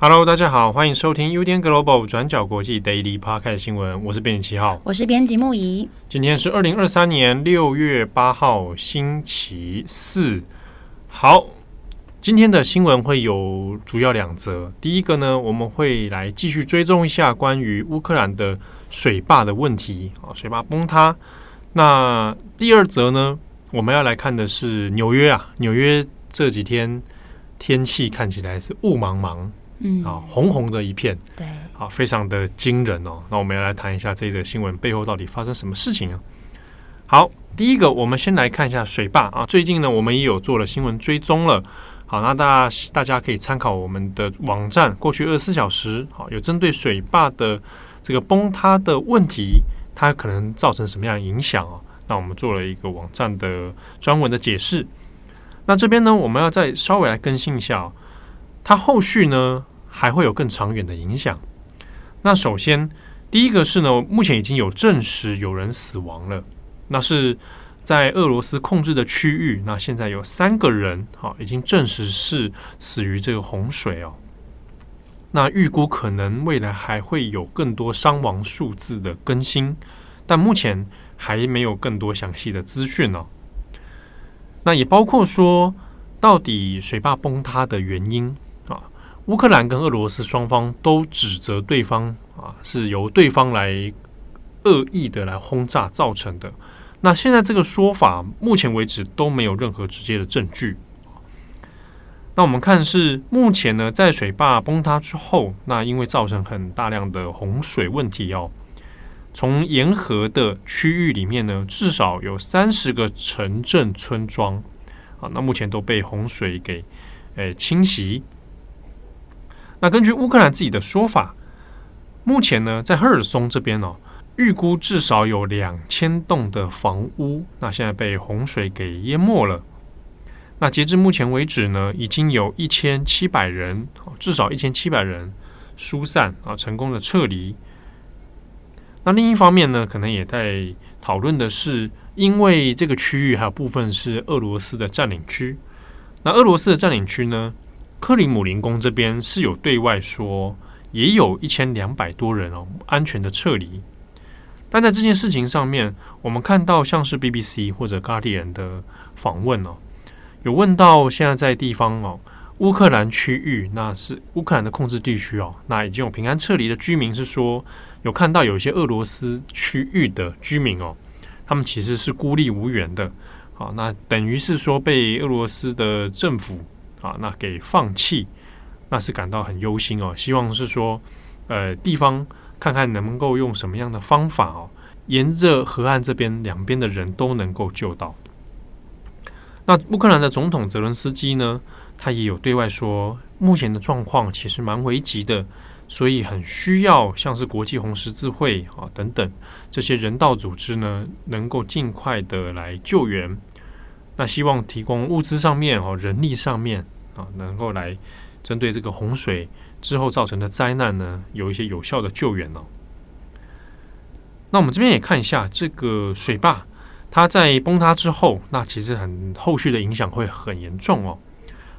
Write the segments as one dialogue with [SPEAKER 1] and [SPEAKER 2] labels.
[SPEAKER 1] Hello，大家好，欢迎收听 UDN Global 转角国际 Daily Podcast 新闻，我是编辑七号，
[SPEAKER 2] 我是编辑木仪。
[SPEAKER 1] 今天是二零二三年六月八号，星期四。好，今天的新闻会有主要两则。第一个呢，我们会来继续追踪一下关于乌克兰的水坝的问题啊，水坝崩塌。那第二则呢，我们要来看的是纽约啊，纽约这几天天气看起来是雾茫茫，嗯啊，红红的一片，
[SPEAKER 2] 对，
[SPEAKER 1] 啊，非常的惊人哦。那我们要来谈一下这则新闻背后到底发生什么事情啊？好。第一个，我们先来看一下水坝啊。最近呢，我们也有做了新闻追踪了。好，那大家大家可以参考我们的网站，过去二十四小时，好，有针对水坝的这个崩塌的问题，它可能造成什么样的影响啊？那我们做了一个网站的专文的解释。那这边呢，我们要再稍微来更新一下，它后续呢还会有更长远的影响。那首先，第一个是呢，目前已经有证实有人死亡了。那是在俄罗斯控制的区域，那现在有三个人，好，已经证实是死于这个洪水哦。那预估可能未来还会有更多伤亡数字的更新，但目前还没有更多详细的资讯哦。那也包括说，到底水坝崩塌的原因啊？乌克兰跟俄罗斯双方都指责对方啊，是由对方来恶意的来轰炸造成的。那现在这个说法，目前为止都没有任何直接的证据。那我们看是目前呢，在水坝崩塌之后，那因为造成很大量的洪水问题哦，从沿河的区域里面呢，至少有三十个城镇村庄啊，那目前都被洪水给诶侵袭。那根据乌克兰自己的说法，目前呢，在赫尔松这边哦。预估至少有两千栋的房屋，那现在被洪水给淹没了。那截至目前为止呢，已经有一千七百人，至少一千七百人疏散啊，成功的撤离。那另一方面呢，可能也在讨论的是，因为这个区域还有部分是俄罗斯的占领区。那俄罗斯的占领区呢，克里姆林宫这边是有对外说，也有一千两百多人哦，安全的撤离。但在这件事情上面，我们看到像是 BBC 或者 Guardian 的访问哦，有问到现在在地方哦，乌克兰区域，那是乌克兰的控制地区哦，那已经有平安撤离的居民是说，有看到有一些俄罗斯区域的居民哦，他们其实是孤立无援的，好，那等于是说被俄罗斯的政府啊，那给放弃，那是感到很忧心哦，希望是说，呃，地方。看看能够用什么样的方法哦，沿着河岸这边两边的人都能够救到。那乌克兰的总统泽伦斯基呢，他也有对外说，目前的状况其实蛮危急的，所以很需要像是国际红十字会啊等等这些人道组织呢，能够尽快的来救援。那希望提供物资上面哦，人力上面啊，能够来针对这个洪水。之后造成的灾难呢，有一些有效的救援哦。那我们这边也看一下这个水坝，它在崩塌之后，那其实很后续的影响会很严重哦。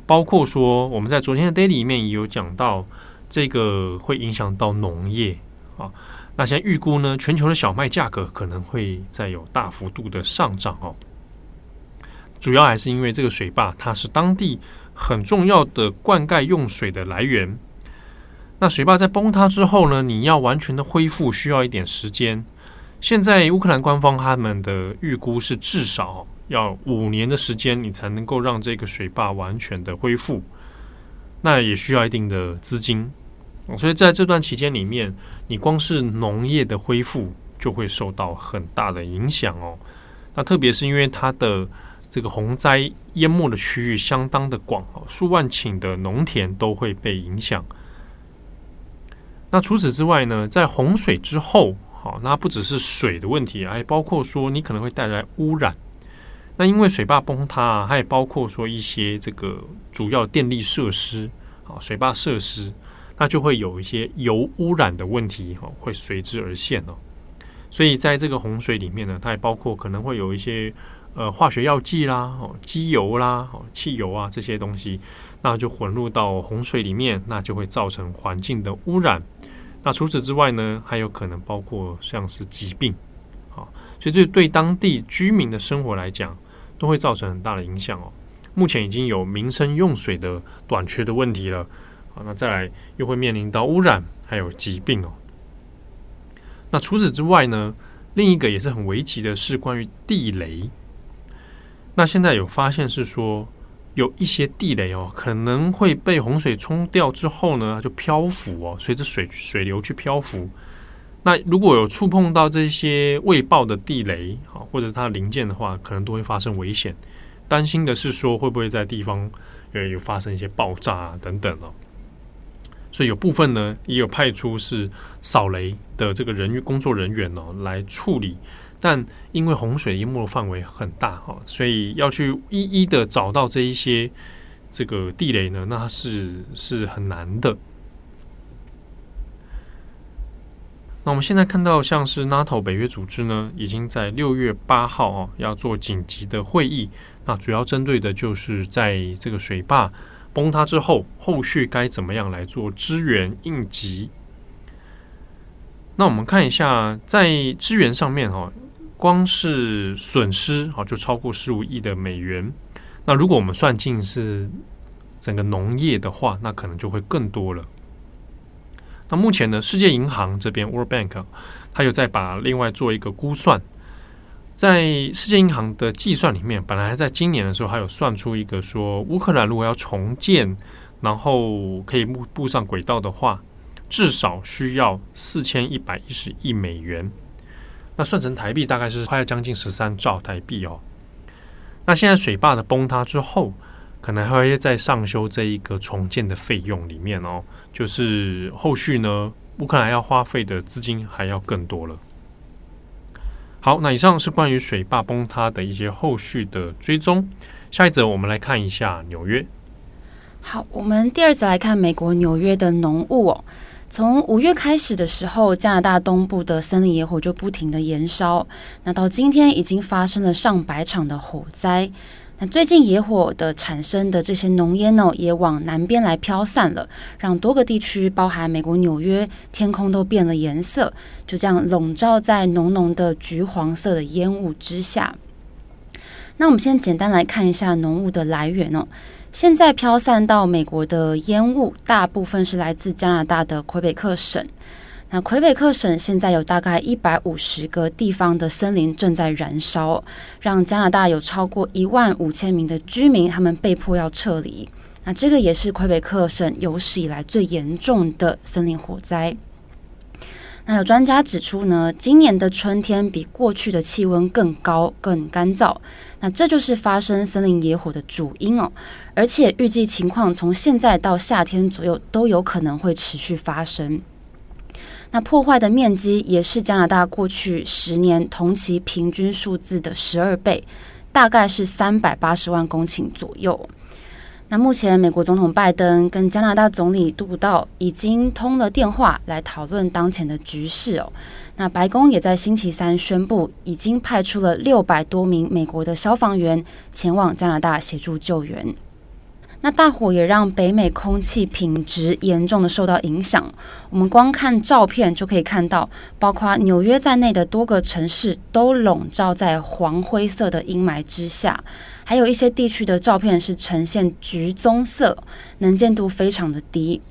[SPEAKER 1] 包括说我们在昨天的 daily 里面也有讲到，这个会影响到农业啊。那现在预估呢，全球的小麦价格可能会再有大幅度的上涨哦。主要还是因为这个水坝，它是当地很重要的灌溉用水的来源。那水坝在崩塌之后呢，你要完全的恢复需要一点时间。现在乌克兰官方他们的预估是至少要五年的时间，你才能够让这个水坝完全的恢复。那也需要一定的资金，所以在这段期间里面，你光是农业的恢复就会受到很大的影响哦。那特别是因为它的这个洪灾淹没的区域相当的广，数万顷的农田都会被影响。那除此之外呢，在洪水之后，好，那不只是水的问题，还包括说你可能会带来污染。那因为水坝崩塌啊，它也包括说一些这个主要电力设施啊，水坝设施，那就会有一些油污染的问题哈，会随之而现哦。所以在这个洪水里面呢，它也包括可能会有一些呃化学药剂啦、哦机油啦、哦汽油啊这些东西，那就混入到洪水里面，那就会造成环境的污染。那除此之外呢，还有可能包括像是疾病，啊，所以这对当地居民的生活来讲，都会造成很大的影响哦。目前已经有民生用水的短缺的问题了，好，那再来又会面临到污染，还有疾病哦。那除此之外呢，另一个也是很危急的是关于地雷。那现在有发现是说，有一些地雷哦，可能会被洪水冲掉之后呢，就漂浮哦，随着水水流去漂浮。那如果有触碰到这些未爆的地雷啊，或者是它的零件的话，可能都会发生危险。担心的是说，会不会在地方呃有发生一些爆炸啊等等哦。所以有部分呢，也有派出是扫雷的这个人员工作人员哦来处理，但因为洪水淹没的范围很大哈，所以要去一一的找到这一些这个地雷呢，那是是很难的。那我们现在看到，像是 NATO 北约组织呢，已经在六月八号啊要做紧急的会议，那主要针对的就是在这个水坝崩塌之后，后续该怎么样来做支援应急。那我们看一下，在支援上面哈，光是损失啊就超过十五亿的美元。那如果我们算进是整个农业的话，那可能就会更多了。那目前呢，世界银行这边 World Bank，它有在把另外做一个估算，在世界银行的计算里面，本来在今年的时候还有算出一个说，乌克兰如果要重建，然后可以步步上轨道的话，至少需要四千一百一十亿美元，那算成台币大概是快要将近十三兆台币哦。那现在水坝的崩塌之后，可能还会再上修这一个重建的费用里面哦。就是后续呢，乌克兰要花费的资金还要更多了。好，那以上是关于水坝崩塌的一些后续的追踪。下一则我们来看一下纽约。
[SPEAKER 2] 好，我们第二则来看美国纽约的浓雾哦。从五月开始的时候，加拿大东部的森林野火就不停的延烧，那到今天已经发生了上百场的火灾。那最近野火的产生的这些浓烟呢，也往南边来飘散了，让多个地区，包含美国纽约，天空都变了颜色，就这样笼罩在浓浓的橘黄色的烟雾之下。那我们先简单来看一下浓雾的来源哦。现在飘散到美国的烟雾，大部分是来自加拿大的魁北克省。那魁北克省现在有大概一百五十个地方的森林正在燃烧，让加拿大有超过一万五千名的居民，他们被迫要撤离。那这个也是魁北克省有史以来最严重的森林火灾。那有专家指出呢，今年的春天比过去的气温更高、更干燥，那这就是发生森林野火的主因哦。而且预计情况从现在到夏天左右都有可能会持续发生。那破坏的面积也是加拿大过去十年同期平均数字的十二倍，大概是三百八十万公顷左右。那目前美国总统拜登跟加拿大总理杜鲁道已经通了电话来讨论当前的局势哦。那白宫也在星期三宣布，已经派出了六百多名美国的消防员前往加拿大协助救援。那大火也让北美空气品质严重的受到影响。我们光看照片就可以看到，包括纽约在内的多个城市都笼罩在黄灰色的阴霾之下，还有一些地区的照片是呈现橘棕色，能见度非常的低。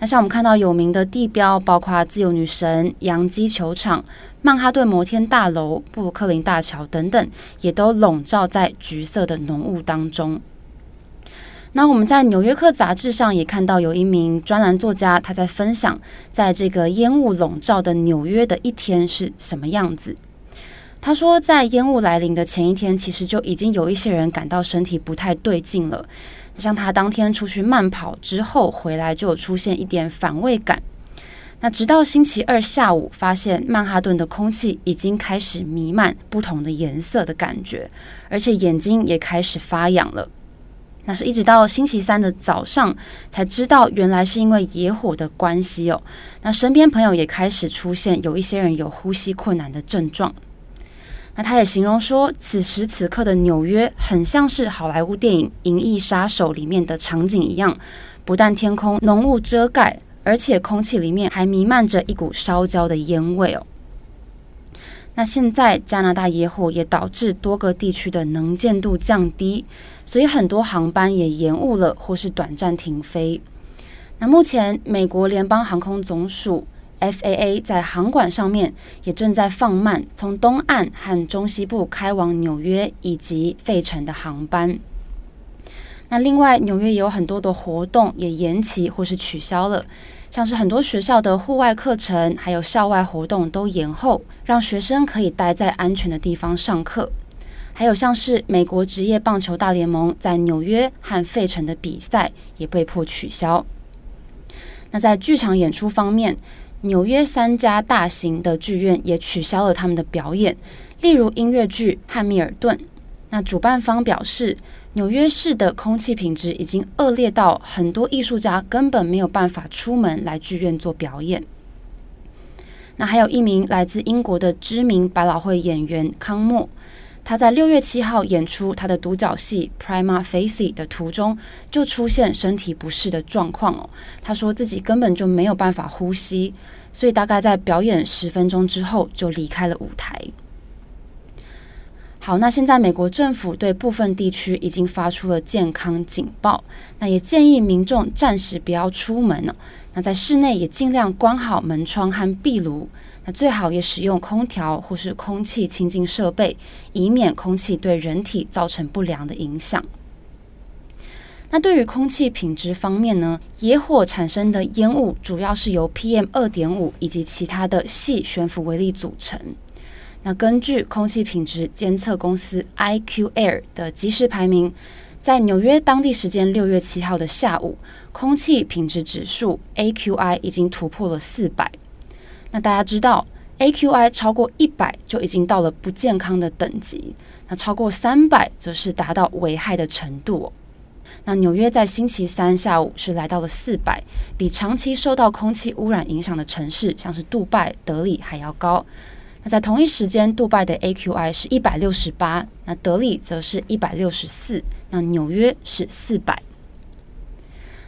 [SPEAKER 2] 那像我们看到有名的地标，包括自由女神、洋基球场、曼哈顿摩天大楼、布鲁克林大桥等等，也都笼罩在橘色的浓雾当中。那我们在《纽约客》杂志上也看到，有一名专栏作家，他在分享，在这个烟雾笼罩的纽约的一天是什么样子。他说，在烟雾来临的前一天，其实就已经有一些人感到身体不太对劲了。像他当天出去慢跑之后回来，就有出现一点反胃感。那直到星期二下午，发现曼哈顿的空气已经开始弥漫不同的颜色的感觉，而且眼睛也开始发痒了。那是一直到星期三的早上才知道，原来是因为野火的关系哦。那身边朋友也开始出现有一些人有呼吸困难的症状。那他也形容说，此时此刻的纽约很像是好莱坞电影《银翼杀手》里面的场景一样，不但天空浓雾遮盖。而且空气里面还弥漫着一股烧焦的烟味哦。那现在加拿大野火也导致多个地区的能见度降低，所以很多航班也延误了或是短暂停飞。那目前美国联邦航空总署 FAA 在航管上面也正在放慢从东岸和中西部开往纽约以及费城的航班。那另外纽约也有很多的活动也延期或是取消了。像是很多学校的户外课程，还有校外活动都延后，让学生可以待在安全的地方上课。还有像是美国职业棒球大联盟在纽约和费城的比赛也被迫取消。那在剧场演出方面，纽约三家大型的剧院也取消了他们的表演，例如音乐剧《汉密尔顿》。那主办方表示，纽约市的空气品质已经恶劣到很多艺术家根本没有办法出门来剧院做表演。那还有一名来自英国的知名百老汇演员康莫，他在六月七号演出他的独角戏《Prima Facie》的途中就出现身体不适的状况哦。他说自己根本就没有办法呼吸，所以大概在表演十分钟之后就离开了舞台。好，那现在美国政府对部分地区已经发出了健康警报，那也建议民众暂时不要出门了。那在室内也尽量关好门窗和壁炉，最好也使用空调或是空气清净设备，以免空气对人体造成不良的影响。那对于空气品质方面呢，野火产生的烟雾主要是由 PM 二点五以及其他的细悬浮微粒组成。那根据空气品质监测公司 IQ Air 的即时排名，在纽约当地时间六月七号的下午，空气品质指数 AQI 已经突破了四百。那大家知道，AQI 超过一百就已经到了不健康的等级，那超过三百则是达到危害的程度。那纽约在星期三下午是来到了四百，比长期受到空气污染影响的城市，像是杜拜、德里还要高。那在同一时间，杜拜的 AQI 是一百六十八，那德里则是一百六十四，那纽约是四百。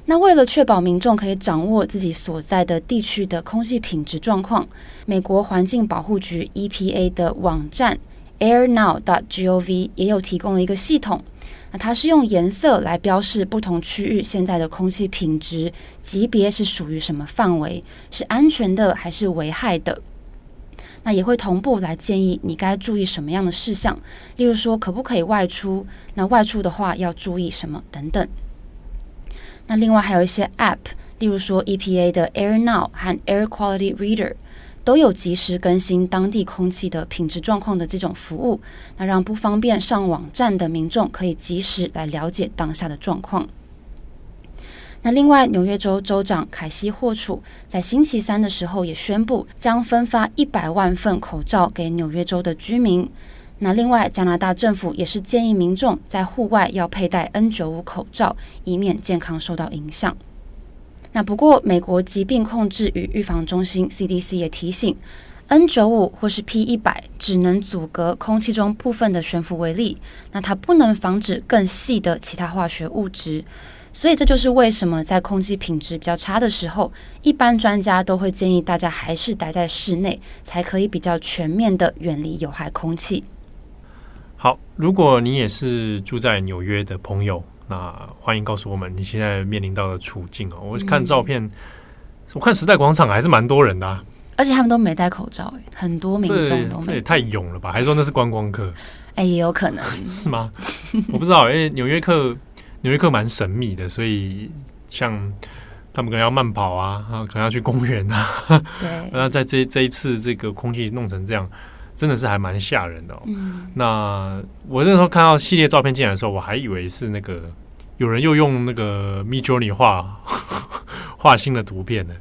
[SPEAKER 2] 那为了确保民众可以掌握自己所在的地区的空气品质状况，美国环境保护局 EPA 的网站 AirNow.gov 也有提供了一个系统，那它是用颜色来标示不同区域现在的空气品质级别是属于什么范围，是安全的还是危害的。那也会同步来建议你该注意什么样的事项，例如说可不可以外出，那外出的话要注意什么等等。那另外还有一些 App，例如说 EPA 的 Air Now 和 Air Quality Reader 都有及时更新当地空气的品质状况的这种服务，那让不方便上网站的民众可以及时来了解当下的状况。那另外，纽约州州长凯西霍楚在星期三的时候也宣布，将分发一百万份口罩给纽约州的居民。那另外，加拿大政府也是建议民众在户外要佩戴 N95 口罩，以免健康受到影响。那不过，美国疾病控制与预防中心 CDC 也提醒，N95 或是 P100 只能阻隔空气中部分的悬浮微粒，那它不能防止更细的其他化学物质。所以这就是为什么在空气品质比较差的时候，一般专家都会建议大家还是待在室内，才可以比较全面的远离有害空气。
[SPEAKER 1] 好，如果你也是住在纽约的朋友，那欢迎告诉我们你现在面临到的处境哦。我看照片，嗯、我看时代广场还是蛮多人的，啊，
[SPEAKER 2] 而且他们都没戴口罩，很多民众都没。
[SPEAKER 1] 这也太勇了吧？还是说那是观光客？
[SPEAKER 2] 哎，也有可能
[SPEAKER 1] 是吗？我不知道，因为纽约客。纽约客蛮神秘的，所以像他们可能要慢跑啊，啊，可能要去公园啊。对。那在这这一次这个空气弄成这样，真的是还蛮吓人的哦。嗯。那我那时候看到系列照片进来的时候，我还以为是那个有人又用那个 Midjourney 画 画新的图片呢。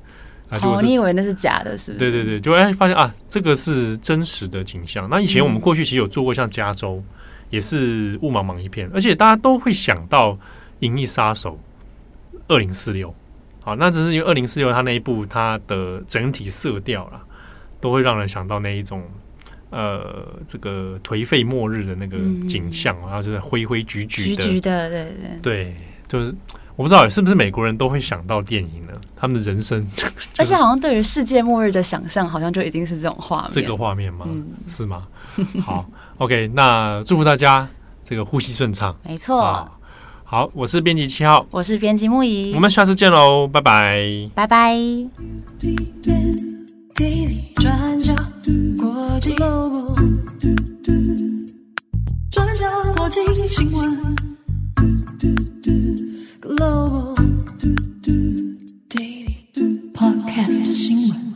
[SPEAKER 1] 啊，就
[SPEAKER 2] 哦，你以为那是假的，是不是？
[SPEAKER 1] 对对对，就哎发现啊，这个是真实的景象。那以前我们过去其实有做过，像加州、嗯、也是雾茫茫一片，而且大家都会想到《银翼杀手二零四六》。好，那只是因为二零四六它那一部它的整体色调啦，都会让人想到那一种呃这个颓废末日的那个景象，然后、嗯、就是灰灰橘橘的，橘橘的，对对对，就是我不知道是不是美国人都会想到电影呢？他们的人生，就是、
[SPEAKER 2] 而且好像对于世界末日的想象，好像就一定是这种画面，
[SPEAKER 1] 这个画面吗？嗯、是吗？好，OK，那祝福大家这个呼吸顺畅，
[SPEAKER 2] 没错。
[SPEAKER 1] 好，我是编辑七号，
[SPEAKER 2] 我是编辑木仪，
[SPEAKER 1] 我们下次见喽，拜拜，
[SPEAKER 2] 拜拜。
[SPEAKER 3] global 转角国际新闻 Global Daily Podcast 新闻